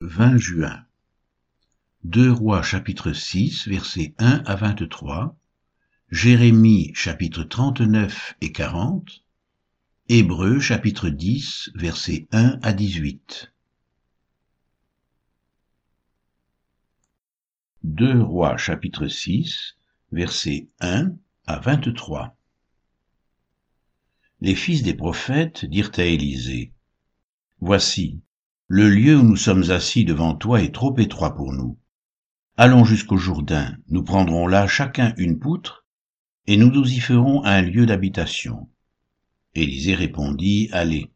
20 juin. Deux Rois chapitre 6 versets 1 à 23, Jérémie chapitre 39 et 40, Hébreux chapitre 10 versets 1 à 18. Deux Rois chapitre 6 versets 1 à 23. Les fils des prophètes dirent à Élisée, Voici, le lieu où nous sommes assis devant toi est trop étroit pour nous. Allons jusqu'au Jourdain, nous prendrons là chacun une poutre, et nous nous y ferons un lieu d'habitation. Élisée répondit, Allez.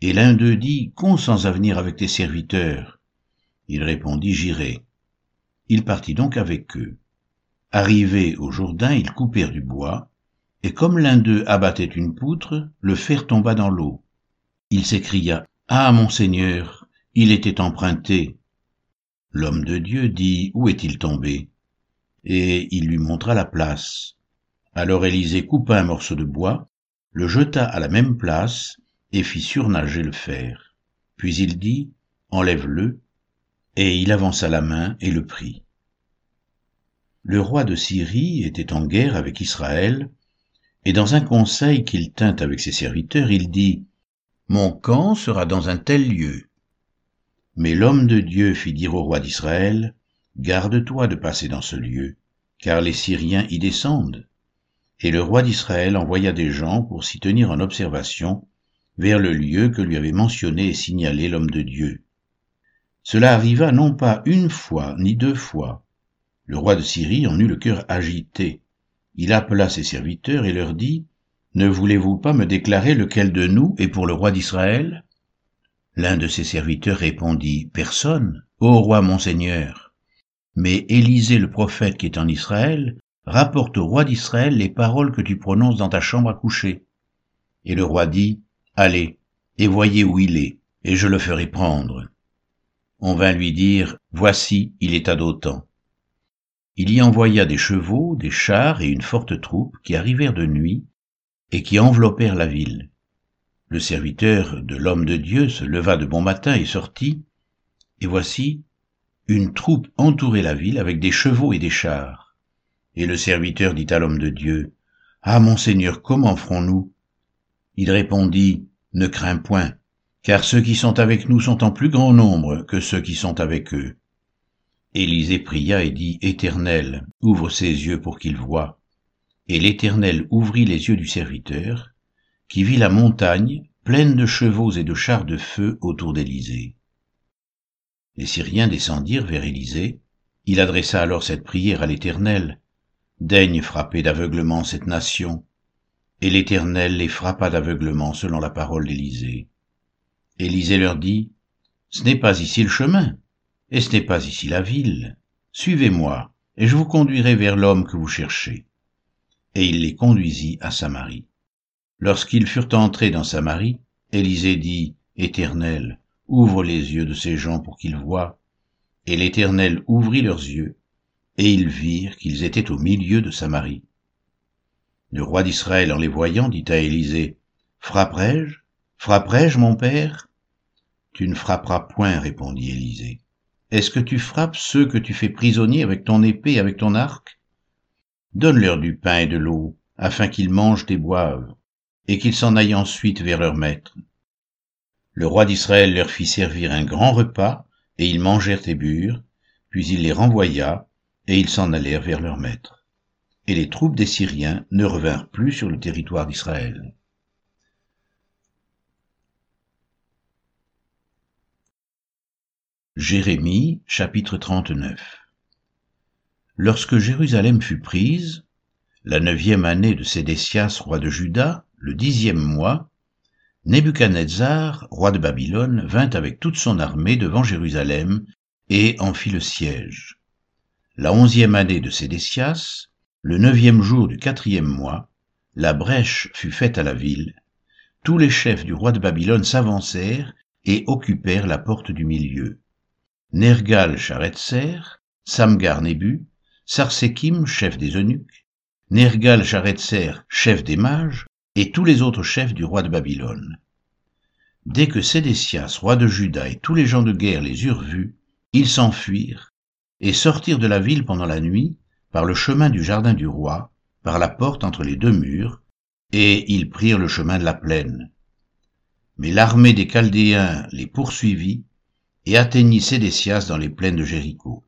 Et l'un d'eux dit, Consens à venir avec tes serviteurs. Il répondit, J'irai. Il partit donc avec eux. Arrivés au Jourdain, ils coupèrent du bois, et comme l'un d'eux abattait une poutre, le fer tomba dans l'eau. Il s'écria, Ah, mon Seigneur, il était emprunté. L'homme de Dieu dit, Où est-il tombé? Et il lui montra la place. Alors Élisée coupa un morceau de bois, le jeta à la même place, et fit surnager le fer. Puis il dit, Enlève-le, et il avança la main et le prit. Le roi de Syrie était en guerre avec Israël, et dans un conseil qu'il tint avec ses serviteurs, il dit, Mon camp sera dans un tel lieu, mais l'homme de Dieu fit dire au roi d'Israël, Garde-toi de passer dans ce lieu, car les Syriens y descendent. Et le roi d'Israël envoya des gens pour s'y tenir en observation vers le lieu que lui avait mentionné et signalé l'homme de Dieu. Cela arriva non pas une fois ni deux fois. Le roi de Syrie en eut le cœur agité. Il appela ses serviteurs et leur dit, Ne voulez-vous pas me déclarer lequel de nous est pour le roi d'Israël? L'un de ses serviteurs répondit, Personne, ô roi mon Seigneur. Mais Élisée le prophète qui est en Israël rapporte au roi d'Israël les paroles que tu prononces dans ta chambre à coucher. Et le roi dit, Allez, et voyez où il est, et je le ferai prendre. On vint lui dire, Voici, il est à Dotan. Il y envoya des chevaux, des chars et une forte troupe qui arrivèrent de nuit, et qui enveloppèrent la ville. Le serviteur de l'homme de Dieu se leva de bon matin et sortit, et voici, une troupe entourait la ville avec des chevaux et des chars. Et le serviteur dit à l'homme de Dieu, Ah, mon Seigneur, comment ferons-nous? Il répondit, Ne crains point, car ceux qui sont avec nous sont en plus grand nombre que ceux qui sont avec eux. Élisée pria et dit, Éternel, ouvre ses yeux pour qu'il voie. Et l'Éternel ouvrit les yeux du serviteur, qui vit la montagne pleine de chevaux et de chars de feu autour d'Élysée. Les Syriens descendirent vers Élysée. Il adressa alors cette prière à l'Éternel. Daigne frapper d'aveuglement cette nation. Et l'Éternel les frappa d'aveuglement selon la parole d'Élysée. Élysée leur dit, Ce n'est pas ici le chemin, et ce n'est pas ici la ville. Suivez-moi, et je vous conduirai vers l'homme que vous cherchez. Et il les conduisit à Samarie. Lorsqu'ils furent entrés dans Samarie, Élisée dit, Éternel, ouvre les yeux de ces gens pour qu'ils voient. Et l'Éternel ouvrit leurs yeux, et ils virent qu'ils étaient au milieu de Samarie. Le roi d'Israël, en les voyant, dit à Élisée, Frapperai-je? Frapperai-je, mon père Tu ne frapperas point, répondit Élisée. Est-ce que tu frappes ceux que tu fais prisonniers avec ton épée et avec ton arc? Donne-leur du pain et de l'eau, afin qu'ils mangent et boivent et qu'ils s'en aillent ensuite vers leur maître. Le roi d'Israël leur fit servir un grand repas, et ils mangèrent et burent, puis il les renvoya, et ils s'en allèrent vers leur maître. Et les troupes des Syriens ne revinrent plus sur le territoire d'Israël. Jérémie chapitre 39 Lorsque Jérusalem fut prise, la neuvième année de Sédécias roi de Juda, le dixième mois, Nebuchadnezzar, roi de Babylone, vint avec toute son armée devant Jérusalem et en fit le siège. La onzième année de Sédécias, le neuvième jour du quatrième mois, la brèche fut faite à la ville. Tous les chefs du roi de Babylone s'avancèrent et occupèrent la porte du milieu. Nergal Charetser, Samgar Nebu, Sarsekim, chef des eunuques, Nergal Charetser, chef des mages, et tous les autres chefs du roi de Babylone. Dès que Sédécias, roi de Juda, et tous les gens de guerre les eurent vus, ils s'enfuirent et sortirent de la ville pendant la nuit par le chemin du jardin du roi, par la porte entre les deux murs, et ils prirent le chemin de la plaine. Mais l'armée des Chaldéens les poursuivit et atteignit Sédécias dans les plaines de Jéricho.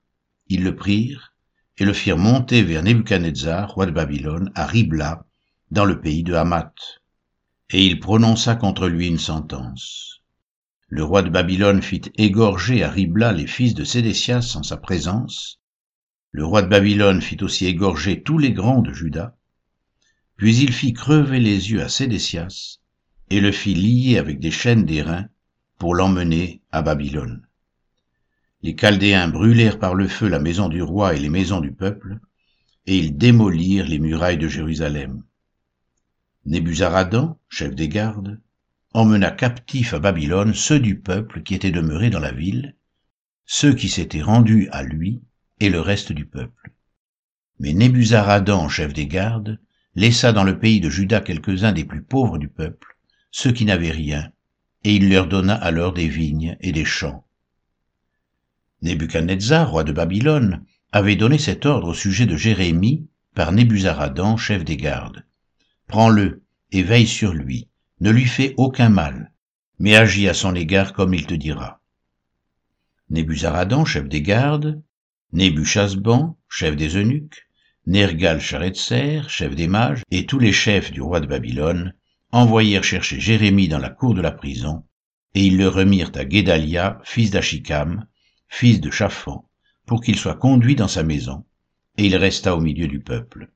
Ils le prirent et le firent monter vers Nebuchadnezzar, roi de Babylone, à Ribla, dans le pays de Hamath. Et il prononça contre lui une sentence. Le roi de Babylone fit égorger à Ribla les fils de Sédécias en sa présence. Le roi de Babylone fit aussi égorger tous les grands de Juda. Puis il fit crever les yeux à Sédécias et le fit lier avec des chaînes d'airain pour l'emmener à Babylone. Les Chaldéens brûlèrent par le feu la maison du roi et les maisons du peuple, et ils démolirent les murailles de Jérusalem. Nébuzaradan, chef des gardes, emmena captifs à Babylone ceux du peuple qui étaient demeurés dans la ville, ceux qui s'étaient rendus à lui, et le reste du peuple. Mais Nébuzaradan, chef des gardes, laissa dans le pays de Juda quelques-uns des plus pauvres du peuple, ceux qui n'avaient rien, et il leur donna alors des vignes et des champs. Nebuchadnezzar, roi de Babylone, avait donné cet ordre au sujet de Jérémie par Nébuzaradan, chef des gardes. Prends-le et veille sur lui, ne lui fais aucun mal, mais agis à son égard comme il te dira. Nébuzaradan, chef des gardes, Nébuchasban, chef des eunuques, Nergal-Charetzer, chef des mages, et tous les chefs du roi de Babylone, envoyèrent chercher Jérémie dans la cour de la prison, et ils le remirent à Guédalia, fils d'Achikam, fils de Chaphan, pour qu'il soit conduit dans sa maison, et il resta au milieu du peuple.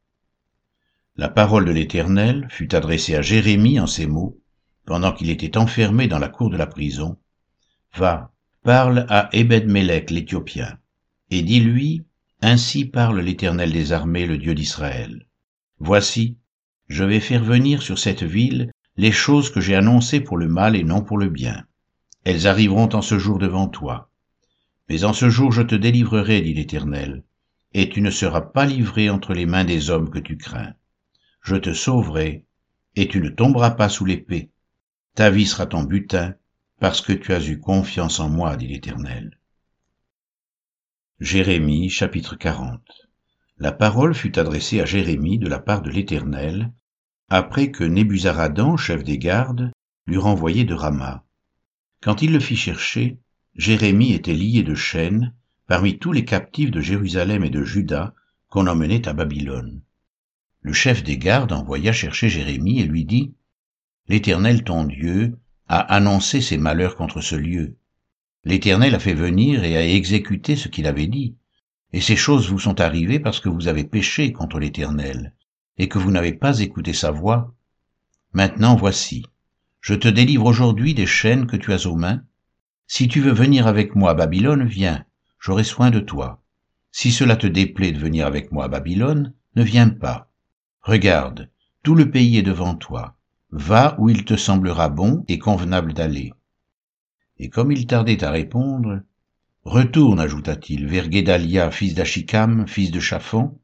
La parole de l'Éternel fut adressée à Jérémie en ces mots, pendant qu'il était enfermé dans la cour de la prison. Va, parle à Ebed-Mélec l'Éthiopien, et dis-lui, ainsi parle l'Éternel des armées, le Dieu d'Israël. Voici, je vais faire venir sur cette ville les choses que j'ai annoncées pour le mal et non pour le bien. Elles arriveront en ce jour devant toi. Mais en ce jour je te délivrerai, dit l'Éternel, et tu ne seras pas livré entre les mains des hommes que tu crains. Je te sauverai, et tu ne tomberas pas sous l'épée. Ta vie sera ton butin, parce que tu as eu confiance en moi, dit l'Éternel. Jérémie chapitre 40 La parole fut adressée à Jérémie de la part de l'Éternel, après que Nébuzaradan, chef des gardes, l'eut renvoyé de Rama. Quand il le fit chercher, Jérémie était lié de chaînes parmi tous les captifs de Jérusalem et de Juda qu'on emmenait à Babylone. Le chef des gardes envoya chercher Jérémie et lui dit, L'Éternel ton Dieu a annoncé ses malheurs contre ce lieu. L'Éternel a fait venir et a exécuté ce qu'il avait dit. Et ces choses vous sont arrivées parce que vous avez péché contre l'Éternel, et que vous n'avez pas écouté sa voix. Maintenant voici, je te délivre aujourd'hui des chaînes que tu as aux mains. Si tu veux venir avec moi à Babylone, viens, j'aurai soin de toi. Si cela te déplaît de venir avec moi à Babylone, ne viens pas. Regarde, tout le pays est devant toi. Va où il te semblera bon et convenable d'aller. Et comme il tardait à répondre, Retourne, ajouta-t-il, vers Guédalia, fils d'Achikam, fils de Chaphan,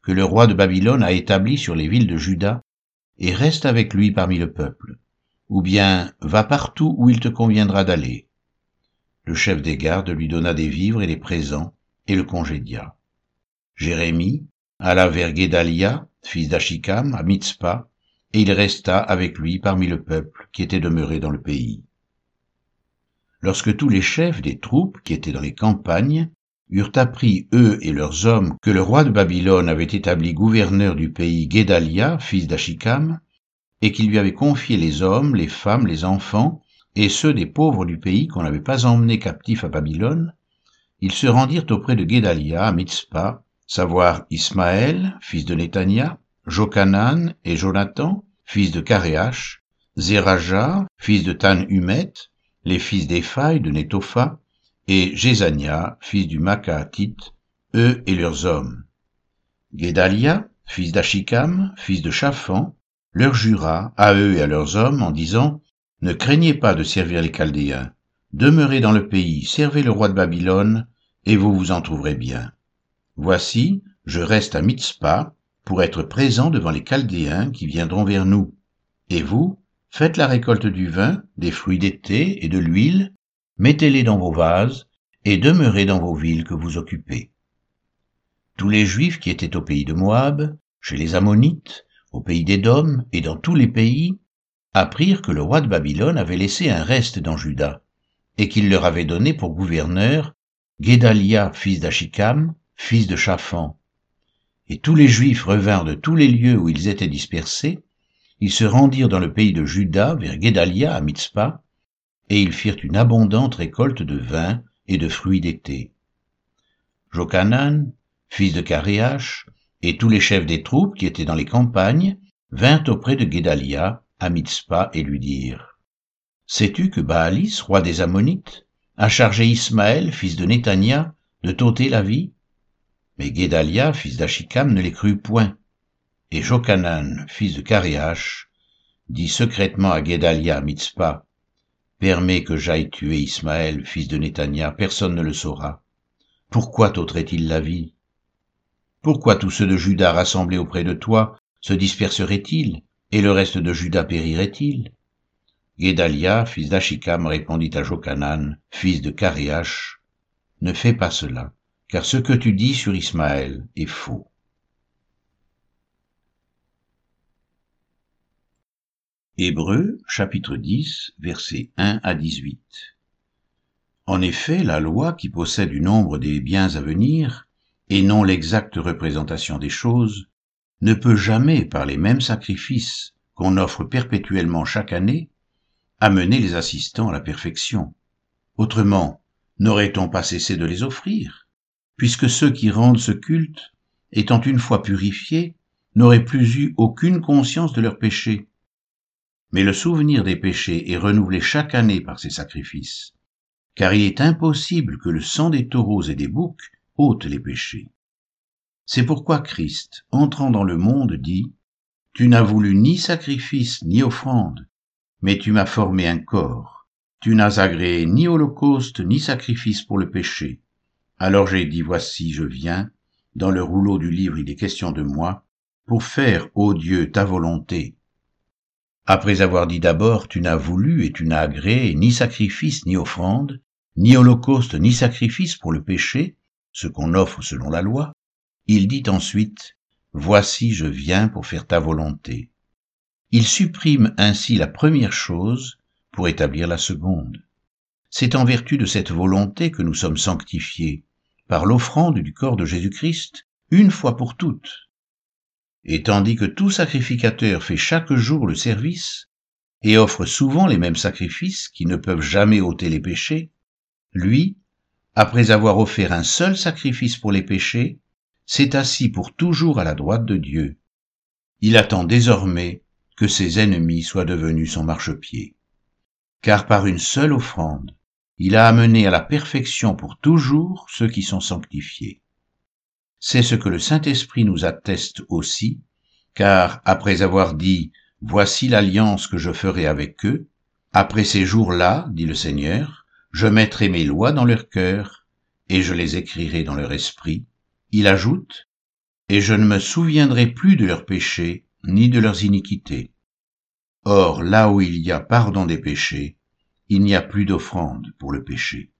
que le roi de Babylone a établi sur les villes de Juda, et reste avec lui parmi le peuple. Ou bien va partout où il te conviendra d'aller. Le chef des gardes lui donna des vivres et des présents, et le congédia. Jérémie alla vers Guédalia, fils d'Achikam, à Mitzpah, et il resta avec lui parmi le peuple qui était demeuré dans le pays. Lorsque tous les chefs des troupes qui étaient dans les campagnes eurent appris, eux et leurs hommes, que le roi de Babylone avait établi gouverneur du pays Guédalia, fils d'Achikam, et qu'il lui avait confié les hommes, les femmes, les enfants, et ceux des pauvres du pays qu'on n'avait pas emmenés captifs à Babylone, ils se rendirent auprès de Guédalia à Mitzpah, savoir Ismaël, fils de Netania, Jokanan et Jonathan, fils de Karéach, Zéraja, fils de Tan-Humet, les fils d'Éphaï de Netopha, et Jézania, fils du Macaatite, eux et leurs hommes. Guédalia, fils d'Achikam, fils de Chaphan, leur jura, à eux et à leurs hommes, en disant, Ne craignez pas de servir les Chaldéens, demeurez dans le pays, servez le roi de Babylone, et vous vous en trouverez bien. Voici, je reste à Mitzpah, pour être présent devant les Chaldéens qui viendront vers nous. Et vous, Faites la récolte du vin, des fruits d'été et de l'huile, mettez-les dans vos vases, et demeurez dans vos villes que vous occupez. Tous les Juifs qui étaient au pays de Moab, chez les Ammonites, au pays d'Édom et dans tous les pays, apprirent que le roi de Babylone avait laissé un reste dans Juda, et qu'il leur avait donné pour gouverneur Guédalia, fils d'Achikam, fils de Shaphan. Et tous les Juifs revinrent de tous les lieux où ils étaient dispersés, ils se rendirent dans le pays de Juda vers Guédalia à Mitzpah, et ils firent une abondante récolte de vin et de fruits d'été. Jokanan, fils de Caréach, et tous les chefs des troupes qui étaient dans les campagnes vinrent auprès de Guédalia à Mitzpah et lui dirent Sais-tu que Baalis, roi des Ammonites, a chargé Ismaël, fils de Nétania, de t'ôter la vie? Mais Guédalia, fils d'Achikam, ne les crut point. Et Jokanan, fils de Caréach, dit secrètement à Guédalia à Mitzpah Permets que j'aille tuer Ismaël, fils de Nétania, personne ne le saura. Pourquoi t'ôterait-il la vie? Pourquoi tous ceux de Juda rassemblés auprès de toi se disperseraient-ils, et le reste de Juda périrait-il? Guédalia, fils d'Achikam, répondit à Jokanan, fils de Caréach, Ne fais pas cela, car ce que tu dis sur Ismaël est faux. Hébreux, chapitre 10, versets 1 à 18. En effet, la loi qui possède du nombre des biens à venir et non l'exacte représentation des choses, ne peut jamais, par les mêmes sacrifices qu'on offre perpétuellement chaque année, amener les assistants à la perfection. Autrement, n'aurait-on pas cessé de les offrir, puisque ceux qui rendent ce culte, étant une fois purifiés, n'auraient plus eu aucune conscience de leurs péchés. Mais le souvenir des péchés est renouvelé chaque année par ces sacrifices, car il est impossible que le sang des taureaux et des boucs ôte les péchés. C'est pourquoi Christ, entrant dans le monde, dit, Tu n'as voulu ni sacrifice ni offrande, mais tu m'as formé un corps. Tu n'as agréé ni holocauste ni sacrifice pour le péché. Alors j'ai dit, Voici, je viens, dans le rouleau du livre il est question de moi, pour faire, ô Dieu, ta volonté. Après avoir dit d'abord, Tu n'as voulu et tu n'as agréé ni sacrifice ni offrande, ni holocauste ni sacrifice pour le péché, ce qu'on offre selon la loi, il dit ensuite, Voici je viens pour faire ta volonté. Il supprime ainsi la première chose pour établir la seconde. C'est en vertu de cette volonté que nous sommes sanctifiés, par l'offrande du corps de Jésus-Christ, une fois pour toutes. Et tandis que tout sacrificateur fait chaque jour le service, et offre souvent les mêmes sacrifices qui ne peuvent jamais ôter les péchés, lui, après avoir offert un seul sacrifice pour les péchés, s'est assis pour toujours à la droite de Dieu. Il attend désormais que ses ennemis soient devenus son marchepied. Car par une seule offrande, il a amené à la perfection pour toujours ceux qui sont sanctifiés. C'est ce que le Saint-Esprit nous atteste aussi, car après avoir dit Voici l'alliance que je ferai avec eux, après ces jours-là, dit le Seigneur, je mettrai mes lois dans leur cœur, et je les écrirai dans leur esprit. Il ajoute, et je ne me souviendrai plus de leurs péchés, ni de leurs iniquités. Or, là où il y a pardon des péchés, il n'y a plus d'offrande pour le péché.